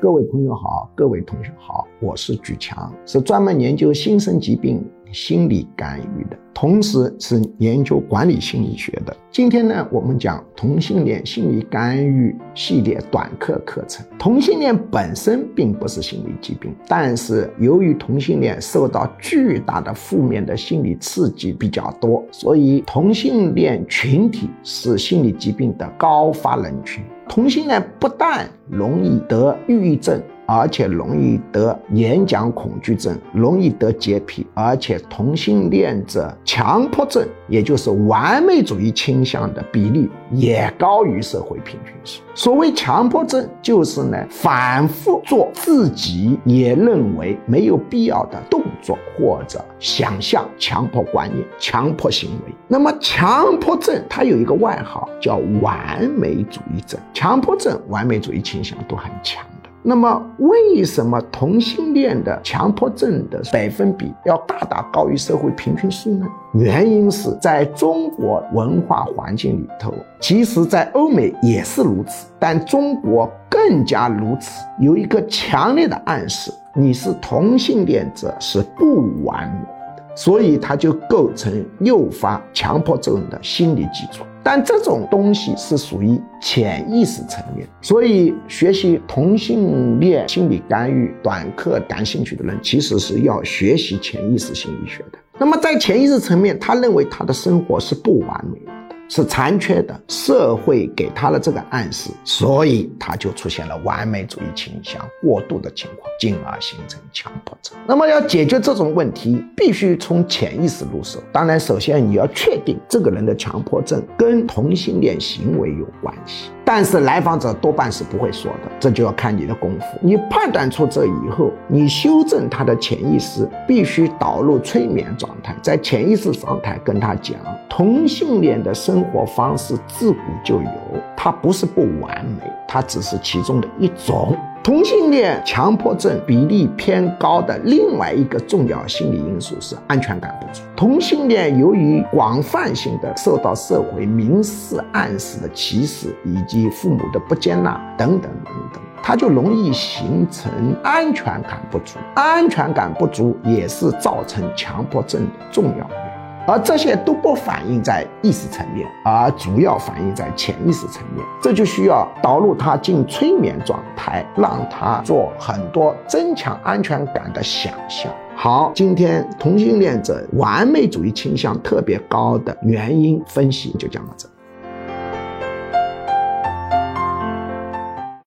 各位朋友好，各位同学好，我是举强，是专门研究新生疾病心理干预的。同时是研究管理心理学的。今天呢，我们讲同性恋心理干预系列短课课程。同性恋本身并不是心理疾病，但是由于同性恋受到巨大的负面的心理刺激比较多，所以同性恋群体是心理疾病的高发人群。同性恋不但容易得抑郁症。而且容易得演讲恐惧症，容易得洁癖，而且同性恋者强迫症，也就是完美主义倾向的比例也高于社会平均值。所谓强迫症，就是呢反复做自己也认为没有必要的动作或者想象，强迫观念、强迫行为。那么强迫症它有一个外号叫完美主义症，强迫症、完美主义倾向都很强。那么，为什么同性恋的强迫症的百分比要大大高于社会平均数呢？原因是在中国文化环境里头，其实在欧美也是如此，但中国更加如此。有一个强烈的暗示：你是同性恋者是不完美，所以它就构成诱发强迫症的心理基础。但这种东西是属于潜意识层面，所以学习同性恋心理干预短课感兴趣的人，其实是要学习潜意识心理学的。那么在潜意识层面，他认为他的生活是不完美的。是残缺的，社会给他的这个暗示，所以他就出现了完美主义倾向过度的情况，进而形成强迫症。那么要解决这种问题，必须从潜意识入手。当然，首先你要确定这个人的强迫症跟同性恋行为有关系。但是来访者多半是不会说的，这就要看你的功夫。你判断出这以后，你修正他的潜意识，必须导入催眠状态，在潜意识状态跟他讲，同性恋的生活方式自古就有，它不是不完美，它只是其中的一种。同性恋强迫症比例偏高的另外一个重要心理因素是安全感不足。同性恋由于广泛性的受到社会明示暗示的歧视，以及父母的不接纳等等等等，他就容易形成安全感不足。安全感不足也是造成强迫症的重要原因。而这些都不反映在意识层面，而主要反映在潜意识层面。这就需要导入他进催眠状态，让他做很多增强安全感的想象。好，今天同性恋者完美主义倾向特别高的原因分析就讲到这。